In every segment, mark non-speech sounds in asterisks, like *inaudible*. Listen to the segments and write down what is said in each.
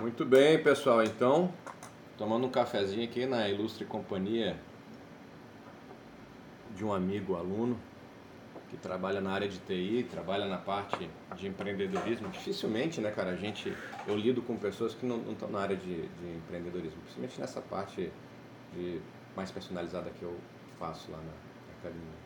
Muito bem, pessoal. Então, tomando um cafezinho aqui na ilustre companhia de um amigo aluno que trabalha na área de TI, trabalha na parte de empreendedorismo. Dificilmente, né, cara, a gente, eu lido com pessoas que não, não estão na área de, de, empreendedorismo, principalmente nessa parte de, mais personalizada que eu faço lá na, na academia.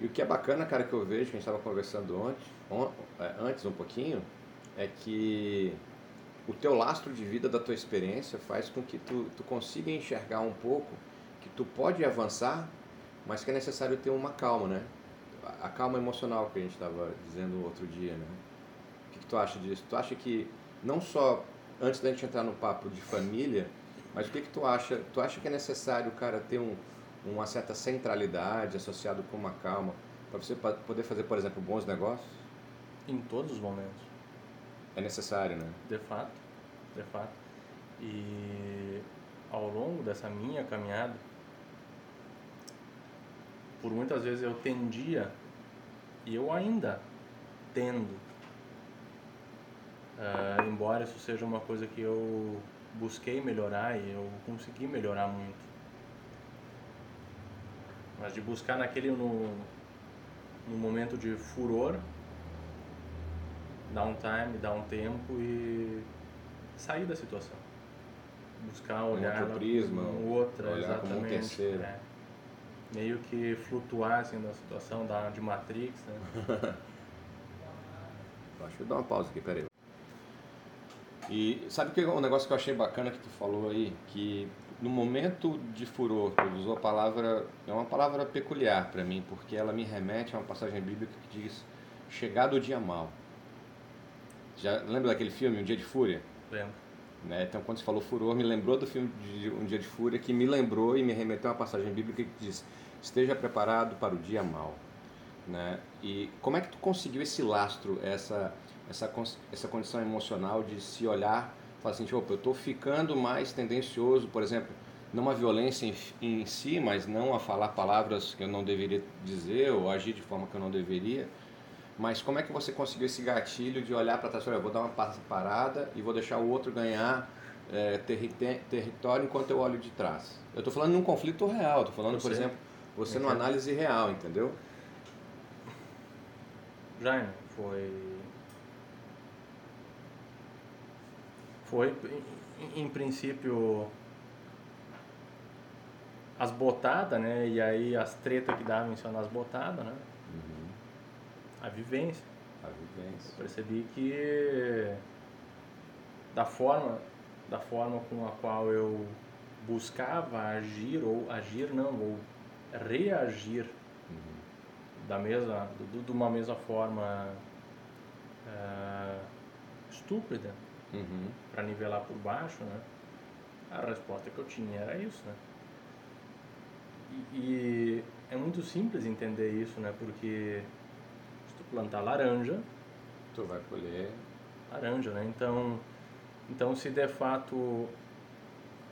E o que é bacana, cara, que eu vejo, que a gente estava conversando ontem, on, é, antes um pouquinho, é que o teu lastro de vida da tua experiência faz com que tu, tu consiga enxergar um pouco que tu pode avançar, mas que é necessário ter uma calma, né? A calma emocional que a gente estava dizendo outro dia, né? O que, que, tu acha disso? Tu acha que não só antes da gente entrar no papo de família, mas o que que tu acha? Tu acha que é necessário o cara ter um, uma certa centralidade associado com uma calma para você poder fazer, por exemplo, bons negócios? Em todos os momentos. É necessário, né? De fato, de fato. E ao longo dessa minha caminhada, por muitas vezes eu tendia, e eu ainda tendo, uh, embora isso seja uma coisa que eu busquei melhorar e eu consegui melhorar muito. Mas de buscar naquele no, no momento de furor, dar um time, dar um tempo e sair da situação. Buscar olhar um outro prisma, outra, olhar exatamente. Como um terceiro. É. Meio que flutuar assim na situação da, de Matrix, né? Acho que dar uma pausa aqui, peraí. E sabe que um negócio que eu achei bacana que tu falou aí, que no momento de furor, tu usou a palavra, é uma palavra peculiar para mim, porque ela me remete a uma passagem bíblica que diz: chegado o dia mal. Já lembra daquele filme, Um Dia de Fúria? Lembro. Né? Então, quando você falou furor, me lembrou do filme de Um Dia de Fúria, que me lembrou e me remeteu a uma passagem bíblica que diz: esteja preparado para o dia mal. Né? E como é que tu conseguiu esse lastro, essa essa essa condição emocional de se olhar, falar assim, opa, eu estou ficando mais tendencioso, por exemplo, não a violência em, em si, mas não a falar palavras que eu não deveria dizer ou agir de forma que eu não deveria mas como é que você conseguiu esse gatilho de olhar para trás? Olha, eu vou dar uma parada e vou deixar o outro ganhar é, terri território enquanto eu olho de trás. Eu estou falando num conflito real, estou falando, por exemplo, você numa análise real, entendeu? Jaime, foi. Foi, em, em princípio, as botadas, né? E aí as tretas que davam em cima das botadas, né? A vivência. A vivência. Eu percebi que da forma, da forma com a qual eu buscava agir ou agir não ou reagir uhum. da mesma de uma mesma forma uh, estúpida uhum. para nivelar por baixo né a resposta que eu tinha era isso né e, e é muito simples entender isso né porque plantar laranja. Tu vai colher. Laranja, né? Então, então se de fato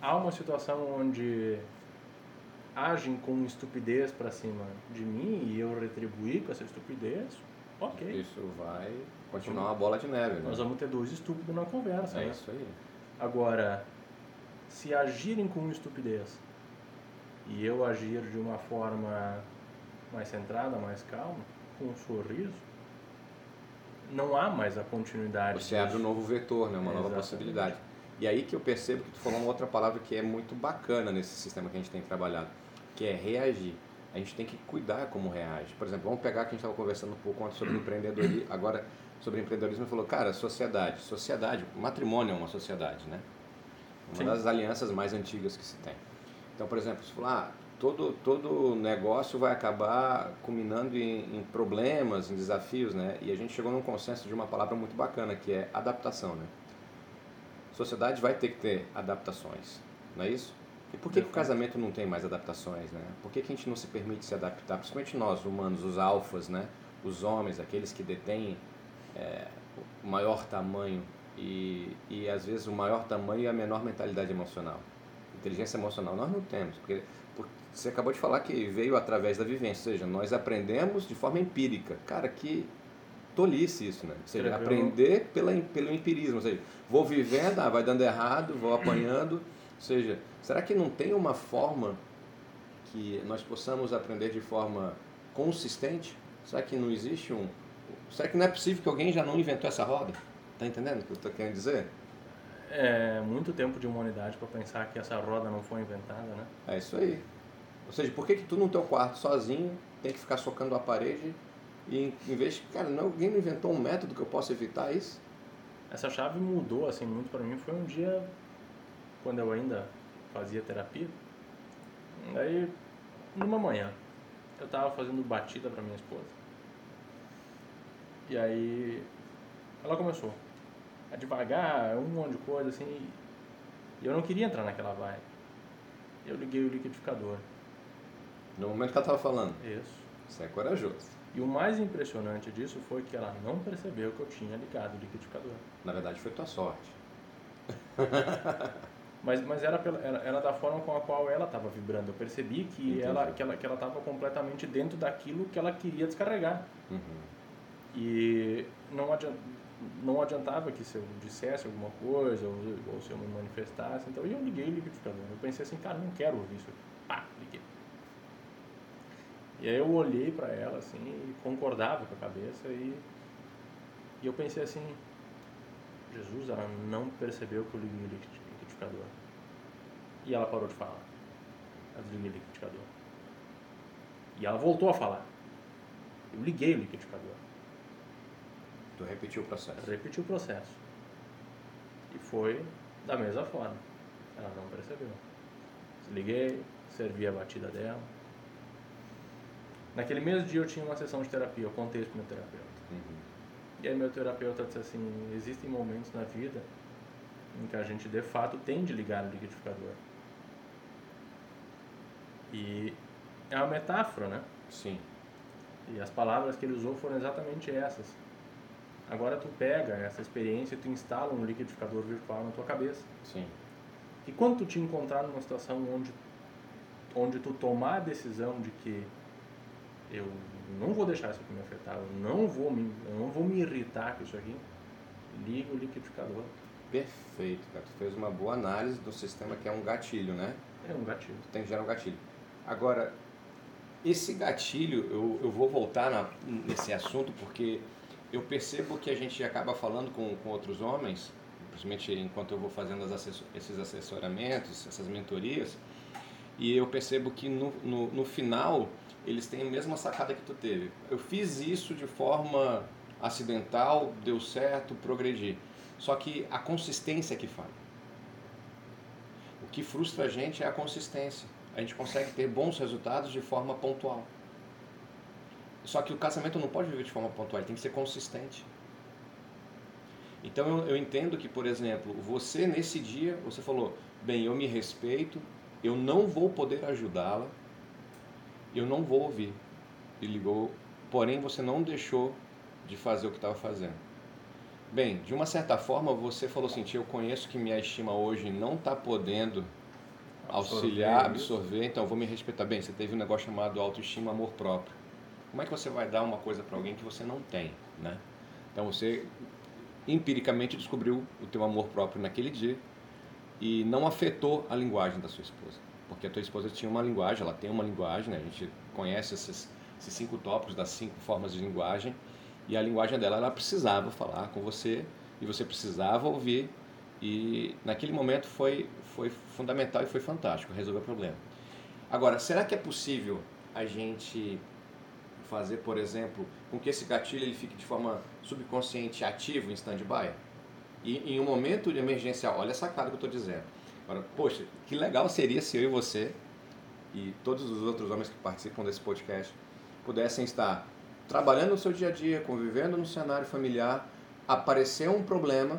há uma situação onde agem com estupidez para cima de mim e eu retribuir com essa estupidez, ok. Isso vai continuar uma bola de neve. Né? Nós vamos ter dois estúpidos na conversa. É né? isso aí. Agora, se agirem com estupidez e eu agir de uma forma mais centrada, mais calma, com um sorriso, não há mais a continuidade. Você disso. abre um novo vetor, né? uma é, nova exatamente. possibilidade. E aí que eu percebo que tu falou uma outra palavra que é muito bacana nesse sistema que a gente tem trabalhado, que é reagir. A gente tem que cuidar como reage. Por exemplo, vamos pegar que a gente estava conversando um pouco antes sobre *clears throat* empreendedorismo, agora sobre empreendedorismo e falou, cara, sociedade, sociedade, matrimônio é uma sociedade, né? Uma Sim. das alianças mais antigas que se tem. Então, por exemplo, se falar, ah, todo, todo negócio vai acabar culminando em, em, problemas, em desafios, né? E a gente chegou num consenso de uma palavra muito bacana, que é adaptação, né? A sociedade vai ter que ter adaptações, não é isso? E por que, que o casamento não tem mais adaptações, né? Por que, que a gente não se permite se adaptar? Principalmente nós, humanos, os alfas, né? Os homens, aqueles que detêm é, o maior tamanho e, e às vezes o maior tamanho e a menor mentalidade emocional. Inteligência emocional nós não temos, porque você acabou de falar que veio através da vivência, ou seja, nós aprendemos de forma empírica. Cara, que tolice isso, né? Ou seja, aprender pela, pelo empirismo, ou seja, vou vivendo, ah, vai dando errado, vou apanhando. Ou seja, será que não tem uma forma que nós possamos aprender de forma consistente? Será que não existe um. Será que não é possível que alguém já não inventou essa roda? Tá entendendo o que eu estou querendo dizer? É muito tempo de humanidade para pensar que essa roda não foi inventada, né? É isso aí. Ou seja, por que, que tu no teu quarto sozinho tem que ficar socando a parede e em vez de, cara, não, alguém não inventou um método que eu possa evitar isso? Essa chave mudou assim muito para mim. Foi um dia quando eu ainda fazia terapia. Daí, numa manhã, eu tava fazendo batida para minha esposa. E aí, ela começou a devagar, um monte de coisa assim. E eu não queria entrar naquela vibe. Eu liguei o liquidificador. No momento que ela estava falando. Isso. Isso é corajoso. E o mais impressionante disso foi que ela não percebeu que eu tinha ligado o liquidificador. Na verdade, foi tua sorte. *laughs* Mas, mas era, pela, era, era da forma com a qual ela estava vibrando. Eu percebi que Entendi. ela que ela que ela estava completamente dentro daquilo que ela queria descarregar. Uhum. E não, adian, não adiantava que se eu dissesse alguma coisa ou, ou se eu me manifestasse. Então eu liguei o liquidificador. Eu pensei assim, cara, não quero ouvir isso. Pá, liguei. E aí eu olhei para ela assim e concordava com a cabeça e, e eu pensei assim, Jesus, ela não percebeu que eu liguei o liquid- liquidificador. E ela parou de falar. Eu desliguei o liquidificador. E ela voltou a falar. Eu liguei o liquidificador. Tu repetiu o processo. Repeti o processo. E foi da mesma forma. Ela não percebeu. Desliguei, servi a batida dela. Naquele mesmo dia eu tinha uma sessão de terapia, eu contei isso pro meu terapeuta. Uhum. E aí meu terapeuta disse assim, existem momentos na vida em que a gente de fato tem de ligar o liquidificador. E é uma metáfora, né? Sim. E as palavras que ele usou foram exatamente essas. Agora tu pega essa experiência e tu instala um liquidificador virtual na tua cabeça. Sim. E quando tu te encontrar numa situação onde, onde tu tomar a decisão de que eu não vou deixar isso aqui me afetar, eu não vou me, não vou me irritar com isso aqui, liga o liquidificador. Perfeito, cara. Tu fez uma boa análise do sistema que é um gatilho, né? É um gatilho. Tu tem que gerar um gatilho. Agora, esse gatilho, eu, eu vou voltar na- nesse assunto porque eu percebo que a gente acaba falando com, com outros homens, principalmente enquanto eu vou fazendo as assessor- esses assessoramentos, essas mentorias, e eu percebo que no, no, no final eles têm a mesma sacada que tu teve. Eu fiz isso de forma acidental, deu certo, progredi. Só que a consistência é que falha. O que frustra a gente é a consistência. A gente consegue ter bons resultados de forma pontual. Só que o casamento não pode viver de forma pontual, tem que ser consistente. Então eu, eu entendo que, por exemplo, você nesse dia, você falou, bem, eu me respeito, eu não vou poder ajudá-la, eu não vou ouvir. E ligou, porém você não deixou de fazer o que estava fazendo. Bem, de uma certa forma você falou assim, "Tia, eu conheço que minha estima hoje não está podendo auxiliar, Absorver absorver, então vou me respeitar. Bem, você teve um negócio chamado autoestima, amor próprio. Como é que você vai dar uma coisa para alguém que você não tem, né? Então você empiricamente descobriu o teu amor próprio naquele dia e não afetou a linguagem da sua esposa, porque a tua esposa tinha uma linguagem, ela tem uma linguagem, né? A gente conhece esses, esses cinco tópicos das cinco formas de linguagem e a linguagem dela, ela precisava falar com você e você precisava ouvir e naquele momento foi foi fundamental e foi fantástico resolver o problema. Agora, será que é possível a gente fazer, por exemplo, com que esse gatilho ele fique de forma subconsciente ativo em stand-by? E em um momento de emergencial, olha essa cara que eu estou dizendo. Agora, poxa, que legal seria se eu e você e todos os outros homens que participam desse podcast pudessem estar trabalhando no seu dia a dia, convivendo no cenário familiar, aparecer um problema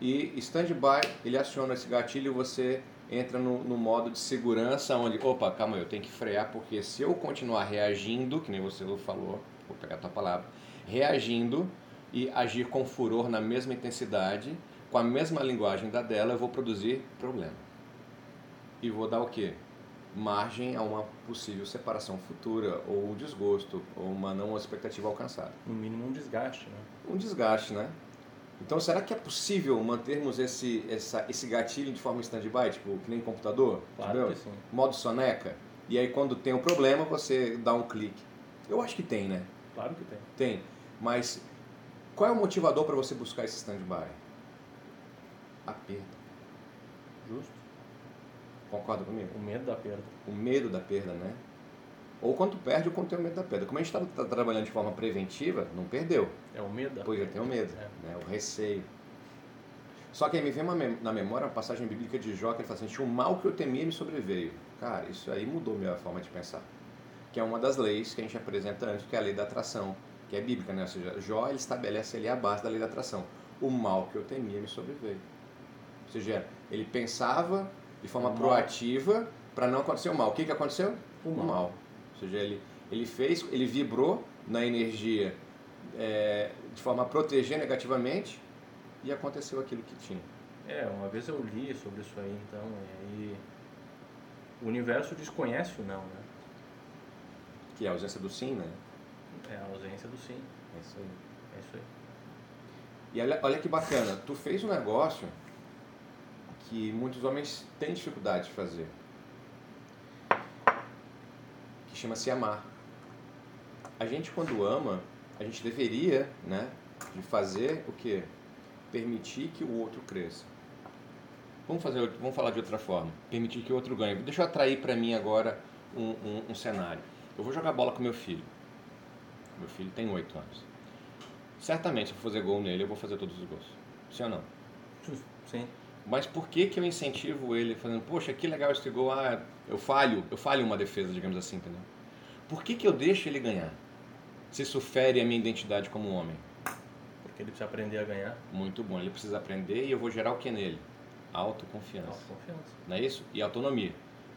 e stand-by, ele aciona esse gatilho e você entra no, no modo de segurança, onde, opa, calma, eu tenho que frear, porque se eu continuar reagindo, que nem você falou, vou pegar a tua palavra, reagindo e agir com furor na mesma intensidade, com a mesma linguagem da dela, eu vou produzir problema. E vou dar o quê? margem a uma possível separação futura, ou um desgosto, ou uma não expectativa alcançada. No mínimo um desgaste, né? Um desgaste, né? Então, será que é possível mantermos esse, essa, esse gatilho de forma stand-by, tipo, que nem computador? Claro entendeu? que sim. Modo soneca? E aí, quando tem um problema, você dá um clique. Eu acho que tem, né? Claro que tem. Tem. Mas qual é o motivador para você buscar esse stand-by? A perda. Justo. Concorda comigo? O medo da perda. O medo da perda, né? Ou quando tu perde ou quando tem o medo da perda. Como a gente está trabalhando de forma preventiva, não perdeu. É o medo da Pois eu tenho medo, É. né? o receio. Só que aí me vem mem- na memória uma passagem bíblica de Jó que ele fala assim, o mal que eu temia me sobreveio. Cara, isso aí mudou minha forma de pensar. Que é uma das leis que a gente apresenta antes, que é a lei da atração, que é bíblica, né? Ou seja, Jó ele estabelece ali a base da lei da atração. O mal que eu temia me sobreveio. Ou seja, ele pensava de forma O mal. proativa para não acontecer o mal. O que, que aconteceu? O O mal. mal. Ou seja, ele, ele fez, ele vibrou na energia é, de forma a proteger negativamente e aconteceu aquilo que tinha. É, uma vez eu li sobre isso aí, então, e aí o universo desconhece o não, né? Que é a ausência do sim, né? É a ausência do sim. É isso aí. É isso aí. E olha, olha que bacana, tu fez um negócio que muitos homens têm dificuldade de fazer. Que chama-se amar. A gente quando ama, a gente deveria, né, de fazer o quê? Permitir que o outro cresça. Vamos fazer, vamos falar de outra forma. Permitir que o outro ganhe. Deixa eu atrair para mim agora um, um, um cenário. Eu vou jogar bola com meu filho. Meu filho tem oito anos. Certamente, se eu fazer gol nele, eu vou fazer todos os gols. Sim ou não? Sim. Mas por que que eu incentivo ele fazendo, poxa, que legal esse gol, ah, eu falho, eu falho uma defesa, digamos assim, entendeu? Por que que eu deixo ele ganhar? Se isso fere a minha identidade como homem. Porque ele precisa aprender a ganhar. Muito bom, ele precisa aprender e eu vou gerar o que nele? Autoconfiança. Autoconfiança. Não é isso? E autonomia.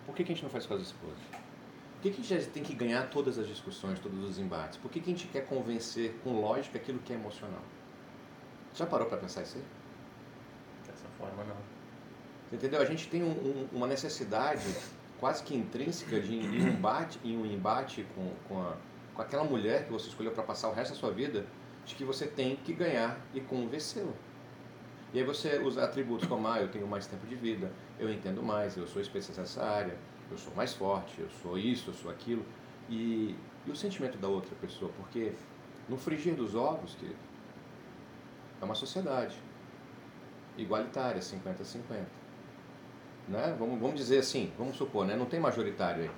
Por que, que a gente não faz com as esposas? Por que, que a gente tem que ganhar todas as discussões, todos os embates? Por que, que a gente quer convencer com lógica aquilo que é emocional? Já parou para pensar isso aí? Dessa forma, não. Você Entendeu? A gente tem um- um- uma necessidade quase que intrínseca de um embate, em um embate com, com, a- com aquela mulher que você escolheu para passar o resto da sua vida, de que você tem que ganhar e convencê-la. E aí você usa atributos como, ah, eu tenho mais tempo de vida, eu entendo mais, eu sou especialista nessa área, eu sou mais forte, eu sou isso, eu sou aquilo. E, e o sentimento da outra pessoa, porque no frigir dos ovos, querido, é uma sociedade igualitária, 50-50. Né? Vamos, vamos dizer assim, vamos supor, né? não tem majoritário aí.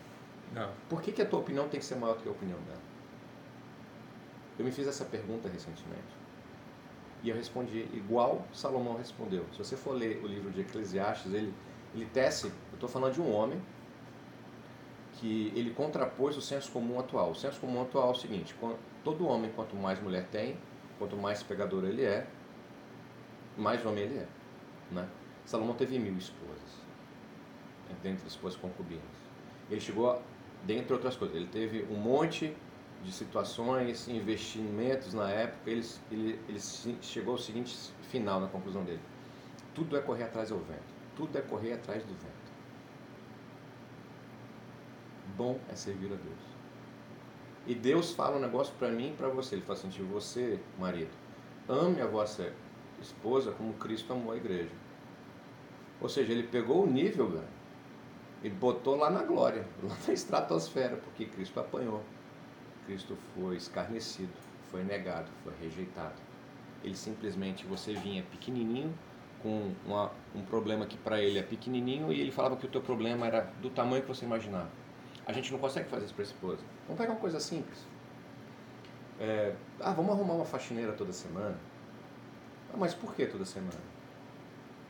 Não. Por que, que a tua opinião tem que ser maior do que a opinião dela? Eu me fiz essa pergunta recentemente. E eu respondi igual Salomão respondeu. Se você for ler o livro de Eclesiastes, ele, ele tece, eu estou falando de um homem que ele contrapôs o senso comum atual. O senso comum atual é o seguinte, todo homem, quanto mais mulher tem, quanto mais pegador ele é, mais homem ele é. Né? Salomão teve mil esposas, né, dentre esposas concubinas. Ele chegou, a- dentre outras coisas, ele teve um monte de situações, investimentos na época, ele, ele, ele chegou ao seguinte final na conclusão dele. Tudo é correr atrás do vento. Tudo é correr atrás do vento. Bom é servir a Deus. E Deus fala um negócio para mim e para você. Ele fala assim, você, marido, ame a vossa esposa como Cristo amou a igreja. Ou seja, ele pegou o nível, velho, e botou lá na glória, *laughs* lá na estratosfera, porque Cristo apanhou. Cristo foi escarnecido, foi negado, foi rejeitado. Ele simplesmente, você vinha pequenininho, com uma- um problema que para ele é pequenininho, e ele falava que o teu problema era do tamanho que você imaginava. A gente não consegue fazer isso para a esposa. Vamos pegar uma coisa simples. É, ah, vamos arrumar uma faxineira toda semana. Mas por que toda semana?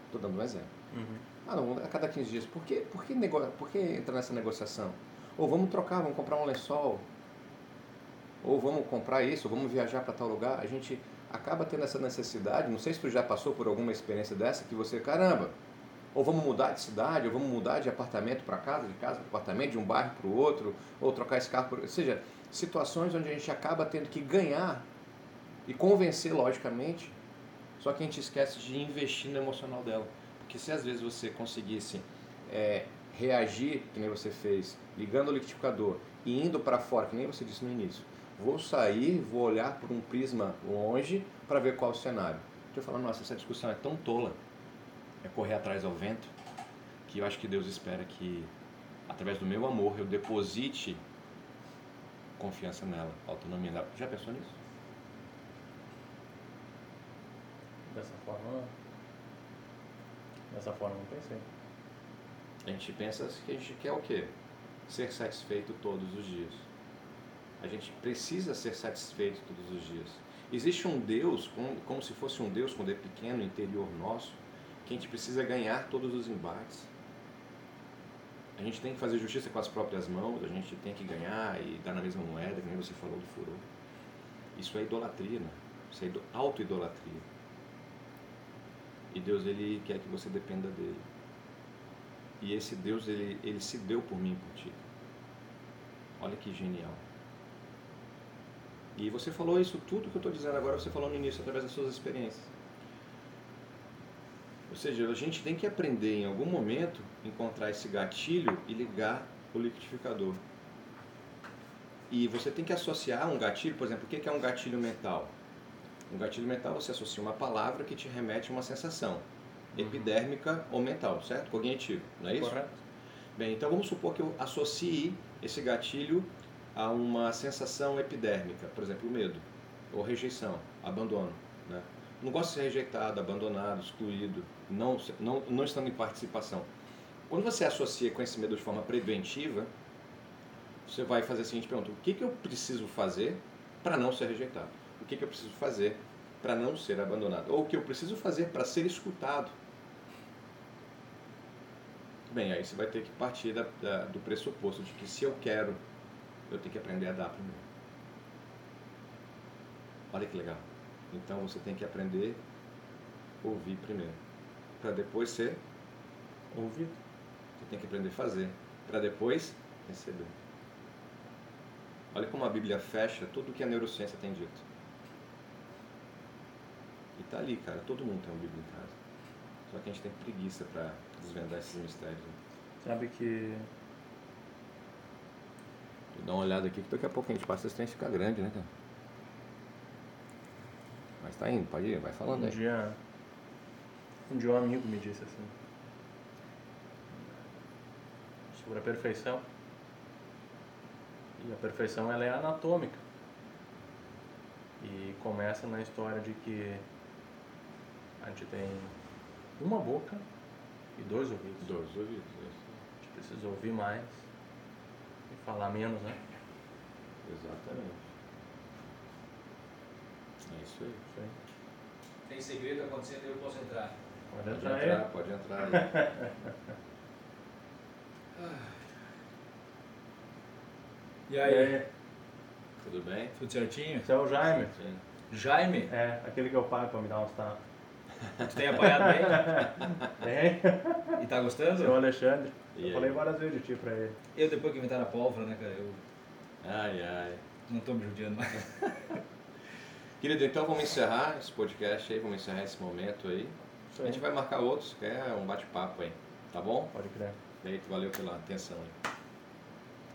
Estou dando um exemplo. Uhum. Ah, não, a cada 15 dias. Por que, por que, nego... por que entrar nessa negociação? Ou vamos trocar, vamos comprar um lençol. Ou vamos comprar isso, ou vamos viajar para tal lugar. A gente acaba tendo essa necessidade. Não sei se tu já passou por alguma experiência dessa que você, caramba, ou vamos mudar de cidade, ou vamos mudar de apartamento para casa, de casa para apartamento, de um bairro para o outro, ou trocar esse carro por. Ou seja, situações onde a gente acaba tendo que ganhar e convencer, logicamente, só que a gente esquece de investir no emocional dela. Porque se às vezes você conseguisse é, reagir, que nem você fez, ligando o liquidificador e indo para fora, que nem você disse no início. Vou sair, vou olhar por um prisma longe para ver qual é o cenário. Eu falo, nossa, essa discussão é tão tola, é correr atrás ao vento, que eu acho que Deus espera que, através do meu amor, eu deposite confiança nela, autonomia nela. Já pensou nisso? Dessa forma, dessa forma não pensei. A gente pensa que a gente quer o quê? Ser satisfeito todos os dias. A gente precisa ser satisfeito todos os dias. Existe um Deus, como, como se fosse um Deus quando é pequeno, interior nosso, que a gente precisa ganhar todos os embates. A gente tem que fazer justiça com as próprias mãos, a gente tem que ganhar e dar na mesma moeda, que você falou do furor. Isso é idolatria, né? Isso é auto-idolatria. E Deus, Ele quer que você dependa dEle. E esse Deus, Ele, ele se deu por mim e por ti. Olha que genial. E você falou isso, tudo que eu estou dizendo agora, você falou no início, através das suas experiências. Ou seja, a gente tem que aprender em algum momento, encontrar esse gatilho e ligar o liquidificador. E você tem que associar um gatilho, por exemplo, o que é um gatilho mental? Um gatilho mental você associa uma palavra que te remete a uma sensação epidérmica ou mental, certo? Cognitivo, não é isso? Correto. Bem, então vamos supor que eu associe esse gatilho a uma sensação epidérmica, por exemplo, o medo, ou rejeição, abandono. Né? Não gosto de ser rejeitado, abandonado, excluído, não, não, não estando em participação. Quando você associa com esse medo de forma preventiva, você vai fazer a seguinte pergunta: o que, que eu preciso fazer para não ser rejeitado? O que, que eu preciso fazer para não ser abandonado? Ou o que eu preciso fazer para ser escutado? Bem, aí você vai ter que partir da, da, do pressuposto de que se eu quero eu tenho que aprender a dar primeiro. Olha que legal. Então você tem que aprender a ouvir primeiro, para depois ser ouvido. Você tem que aprender a fazer, para depois receber. Olha como a Bíblia fecha tudo que a neurociência tem dito. Tá ali, cara. Todo mundo tem uma Bíblia em casa. Só que a gente tem preguiça para desvendar esses mistérios. Sabe que Dá uma olhada aqui que daqui a pouco a gente passa esse trem ficar grande, né, cara? Mas tá indo, pode ir, vai falando um aí. Dia, um dia um amigo me disse assim sobre a perfeição. E a perfeição ela é anatômica. E começa na história de que a gente tem uma boca e dois ouvidos. Dois ouvidos, isso. A gente precisa ouvir mais e falar menos, né? Exatamente. É isso aí. Isso aí. Tem segredo acontecendo, eu posso entrar. Pode Pode entrar entrar, aí. pode entrar aí. E *laughs* E aí, aí, Tudo bem? tudo certinho? esse é o Jaime. Sim. Jaime, É, aquele que eu pago pra me dar uns tapas. Tu tem apanhado bem? *laughs* Tem? E tá gostando? Seu Alexandre. E eu aí? falei várias vezes de ti pra ele. Eu depois que inventaram a pólvora, né, cara, eu Ai, ai. não tô me judiando mais. *laughs* Querido, então vamos encerrar esse podcast aí, vamos encerrar esse momento aí. A gente vai marcar outros, que é um bate-papo aí, tá bom? Pode crer. Feito, valeu pela atenção aí.